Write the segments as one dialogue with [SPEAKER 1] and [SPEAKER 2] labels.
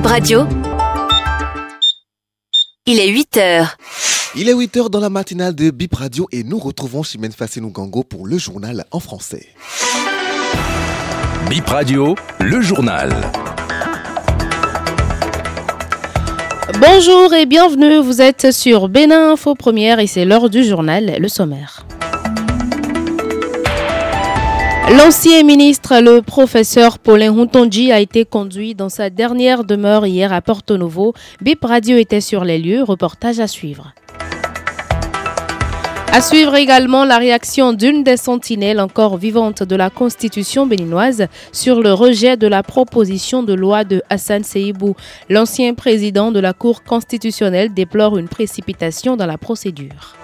[SPEAKER 1] Bip Radio. Il est 8 heures.
[SPEAKER 2] Il est 8 heures dans la matinale de Bip Radio et nous retrouvons Chimène Fassinou Gango pour le journal en français.
[SPEAKER 3] Bip Radio, le journal.
[SPEAKER 4] Bonjour et bienvenue, vous êtes sur Bénin Info Première et c'est l'heure du journal, le sommaire. L'ancien ministre, le professeur Paulin Huntonji, a été conduit dans sa dernière demeure hier à Porto Novo. Bip Radio était sur les lieux, reportage à suivre. À suivre également la réaction d'une des sentinelles encore vivantes de la Constitution béninoise sur le rejet de la proposition de loi de Hassan Seibou. L'ancien président de la Cour constitutionnelle déplore une précipitation dans la procédure.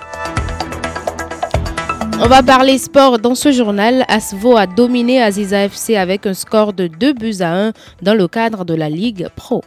[SPEAKER 4] On va parler sport dans ce journal. Asvo a dominé Aziza FC avec un score de 2 buts à 1 dans le cadre de la Ligue Pro.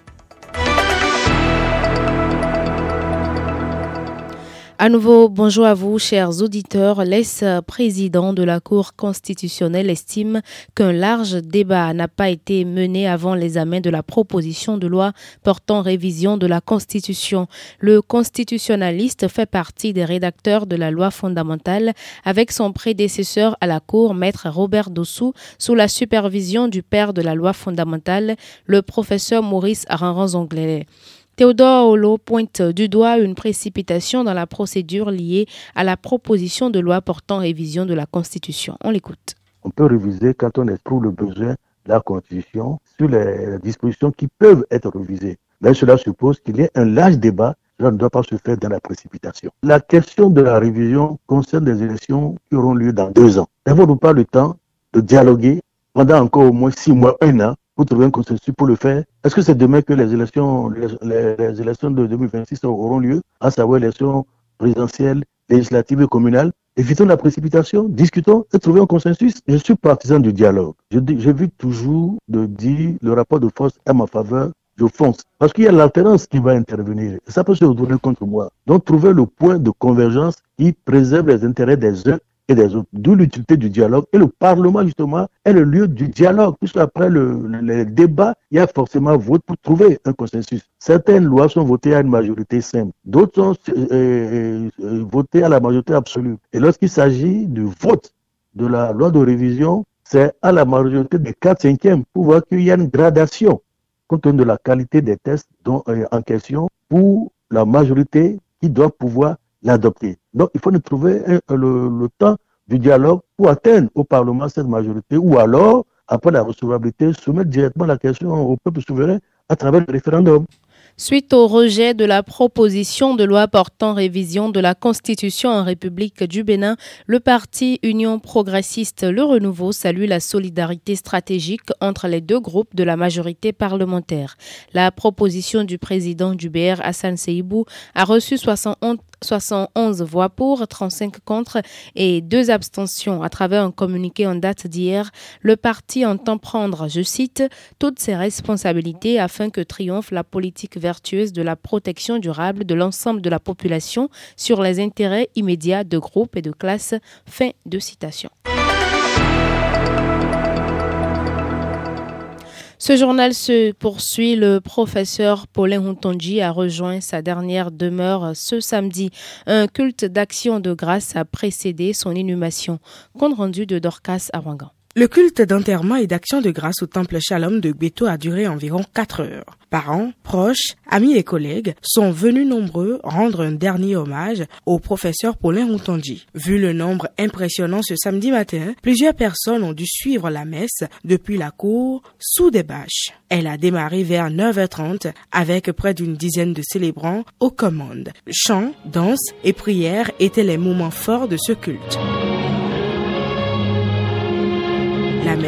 [SPEAKER 4] À nouveau, bonjour à vous, chers auditeurs. L'ex-président de la Cour constitutionnelle estime qu'un large débat n'a pas été mené avant l'examen de la proposition de loi portant révision de la Constitution. Le constitutionnaliste fait partie des rédacteurs de la loi fondamentale avec son prédécesseur à la Cour, maître Robert Dossou, sous la supervision du père de la loi fondamentale, le professeur Maurice Aranranzonglet. Théodore Holo pointe du doigt une précipitation dans la procédure liée à la proposition de loi portant révision de la Constitution. On l'écoute.
[SPEAKER 5] On peut réviser quand on éprouve le besoin de la Constitution sur les dispositions qui peuvent être révisées. Mais cela suppose qu'il y ait un large débat cela ne doit pas se faire dans la précipitation. La question de la révision concerne des élections qui auront lieu dans deux ans. N'avons-nous pas le temps de dialoguer pendant encore au moins six mois, un an, pour trouver un consensus pour le faire. Est-ce que c'est demain que les élections, les, élections de 2026 auront lieu, à savoir les élections présidentielles, législatives et communales? Évitons la précipitation, discutons et trouvons un consensus. Je suis partisan du dialogue. J'ai vu toujours de dire le rapport de force est ma faveur, je fonce. Parce qu'il y a l'alternance qui va intervenir. Ça peut se retourner contre moi. Donc, trouver le point de convergence qui préserve les intérêts des uns et des autres. D'où l'utilité du dialogue. Et le Parlement, justement, est le lieu du dialogue, puisque après le, le, débat, il y a forcément vote pour trouver un consensus. Certaines lois sont votées à une majorité simple, d'autres sont euh, euh, euh, votées à la majorité absolue. Et lorsqu'il s'agit du vote de la loi de révision, c'est à la majorité des 4 cinquièmes pour voir qu'il y a une gradation compte tenu de la qualité des tests dont, en question pour la majorité qui doit pouvoir l'adopter. Donc, il faut nous trouver le, temps du dialogue pour atteindre au Parlement cette majorité ou alors, après la recevabilité, soumettre directement la question au peuple souverain à travers le référendum.
[SPEAKER 4] Suite au rejet de la proposition de loi portant révision de la Constitution en République du Bénin, le parti Union progressiste Le Renouveau salue la solidarité stratégique entre les deux groupes de la majorité parlementaire. La proposition du président du BR Hassan Seibou a reçu 71 71 voix pour, 35 contre et deux abstentions. À travers un communiqué en date d'hier, le parti entend prendre, je cite, toutes ses responsabilités afin que triomphe la politique vertueuse de la protection durable de l'ensemble de la population sur les intérêts immédiats de groupes et de classes. Fin de citation. Ce journal se poursuit. Le professeur Paulin Huntonji a rejoint sa dernière demeure ce samedi. Un culte d'action de grâce a précédé son inhumation. Compte rendu de Dorcas à Wangan.
[SPEAKER 6] Le culte d'enterrement et d'action de grâce au temple Shalom de Gbeto a duré environ 4 heures. Parents, proches, amis et collègues sont venus nombreux rendre un dernier hommage au professeur Paulin Routondi. Vu le nombre impressionnant ce samedi matin, plusieurs personnes ont dû suivre la messe depuis la cour sous des bâches. Elle a démarré vers 9h30 avec près d'une dizaine de célébrants aux commandes. Chants, danses et prières étaient les moments forts de ce culte.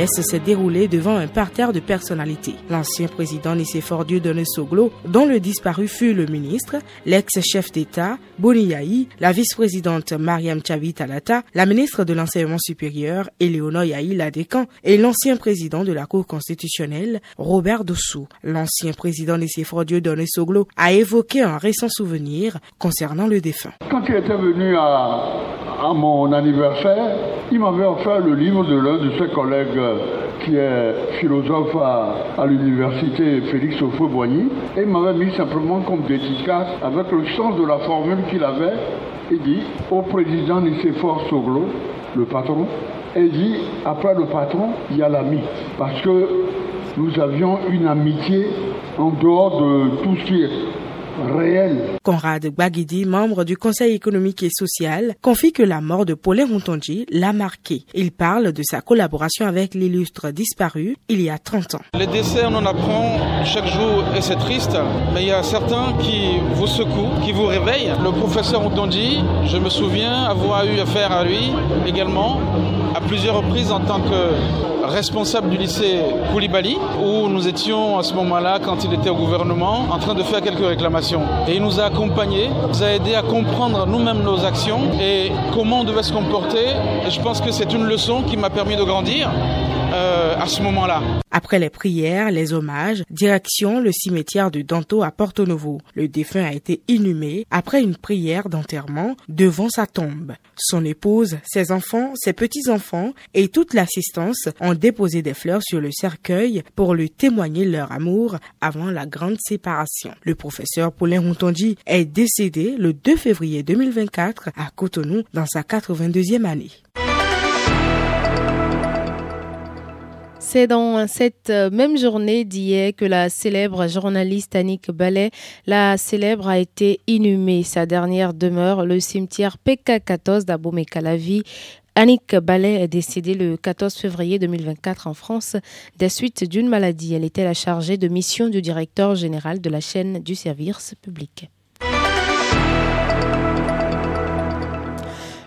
[SPEAKER 6] La messe s'est déroulée devant un parterre de personnalités. L'ancien président Nicéphore Dieudonné Soglo, dont le disparu fut le ministre, l'ex-chef d'État, Boni Yahi, la vice-présidente Mariam Chavi Talata, la ministre de l'Enseignement supérieur, Eleonore Yahi Ladekan, et l'ancien président de la Cour constitutionnelle, Robert Dossou. L'ancien président Nicéphore Dieudonné Soglo a évoqué un récent souvenir concernant le défunt.
[SPEAKER 7] Quand il était venu à mon anniversaire, il m'avait offert le livre de l'un de ses collègues
[SPEAKER 1] qui est philosophe à, l'université Félix Houphouët-Boigny, et il m'avait mis simplement comme dédicace avec le sens de la formule qu'il avait. Il dit au président Nicéphore Soglo, le patron, et dit après le patron, il y a l'ami. Parce que nous avions une amitié en dehors de tout ce qui est réel.
[SPEAKER 6] Conrad Gbagidi, membre du Conseil économique et social, confie que la mort de Paulin Rontonji l'a marqué. Il parle de sa collaboration avec l'illustre disparu il y a 30 ans.
[SPEAKER 7] Les décès, on en apprend chaque jour et c'est triste, mais il y a certains qui vous secouent, qui vous réveillent. Le professeur Rontonji, je me souviens avoir eu affaire à lui également à plusieurs reprises en tant que responsable du lycée Koulibaly, où nous étions à ce moment-là, quand il était au gouvernement, en train de faire quelques réclamations. Et il nous a accompagnés, nous a aidé à comprendre nous-mêmes nos actions et comment on devait se comporter. Et je pense que c'est une leçon qui m'a permis de grandir. Euh, à ce moment-là.
[SPEAKER 6] Après les prières, les hommages, direction le cimetière de Danto à Porto Novo. Le défunt a été inhumé après une prière d'enterrement devant sa tombe. Son épouse, ses enfants, ses petits-enfants et toute l'assistance ont déposé des fleurs sur le cercueil pour lui témoigner leur amour avant la grande séparation. Le professeur Paulin Rontondi est décédé le 2 février 2024 à Cotonou dans sa 82e année.
[SPEAKER 4] C'est dans cette euh, même journée d'hier que la célèbre journaliste Annick Ballet, la célèbre, a été inhumée. Sa dernière demeure, le cimetière PK14 d'Abomey-Calavi. Annick Ballet est décédée le 14 février 2024 en France des suites d'une maladie. Elle était la chargée de mission du directeur général de la chaîne du service public.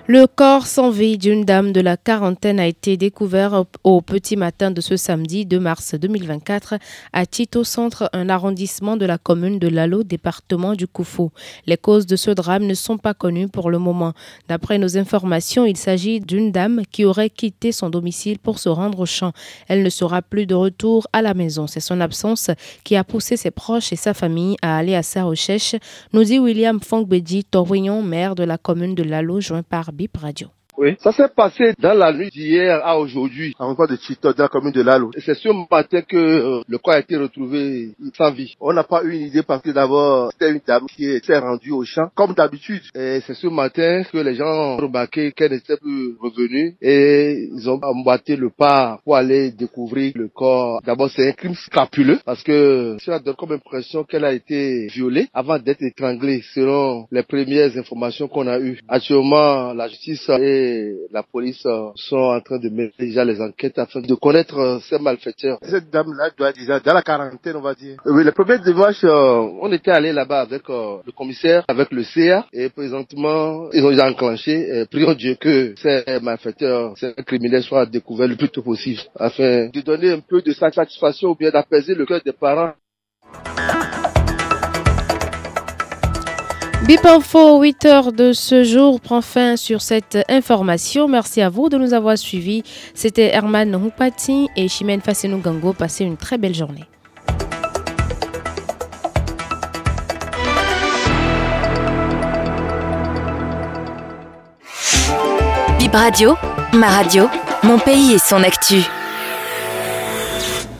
[SPEAKER 4] Le corps sans vie d'une dame de la quarantaine a été découvert au petit matin de ce samedi 2 mars 2024 à Tito Centre, un arrondissement de la commune de Lalo, département du Koufou. Les causes de ce drame ne sont pas connues pour le moment. D'après nos informations, il s'agit d'une dame qui aurait quitté son domicile pour se rendre au champ. Elle ne sera plus de retour à la maison. C'est son absence qui a poussé ses proches et sa famille à aller à sa recherche, nous dit William Fongbedi Torignon, maire de la commune de Lalo, joint par Bip Radio.
[SPEAKER 8] Oui, ça s'est passé dans la nuit d'hier à aujourd'hui, en encore de Chito, dans la commune de Lalo. Et c'est ce matin que euh, le corps a été retrouvé sans vie. On n'a pas eu une idée parce que d'abord, c'était une dame qui s'est rendue au champ, comme d'habitude. Et c'est ce matin que les gens ont remarqué qu'elle n'était plus revenue et ils ont emboîté le pas pour aller découvrir le corps. D'abord, c'est un crime scapuleux parce que ça donne comme impression qu'elle a été violée avant d'être étranglée selon les premières informations qu'on a eues. Actuellement, la justice est la police euh, sont en train de mener déjà les enquêtes afin de connaître euh, ces malfaiteurs. Cette dame-là doit être déjà dans la quarantaine, on va dire. Oui, les premiers dimanches, euh, on était allé là-bas avec le commissaire, avec le CA, et présentement, ils ont déjà enclenché. prions Dieu que ces malfaiteurs, ces criminels soient découverts le plus tôt possible, afin de donner un peu de satisfaction ou bien d'apaiser le cœur des parents.
[SPEAKER 4] Bip Info 8 heures de ce jour prend fin sur cette information. Merci à vous de nous avoir suivis. C'était Herman Houpati et Chimène Fasenou Gango. Passez une très belle journée.
[SPEAKER 9] Bip Radio, ma radio, mon pays et son actu.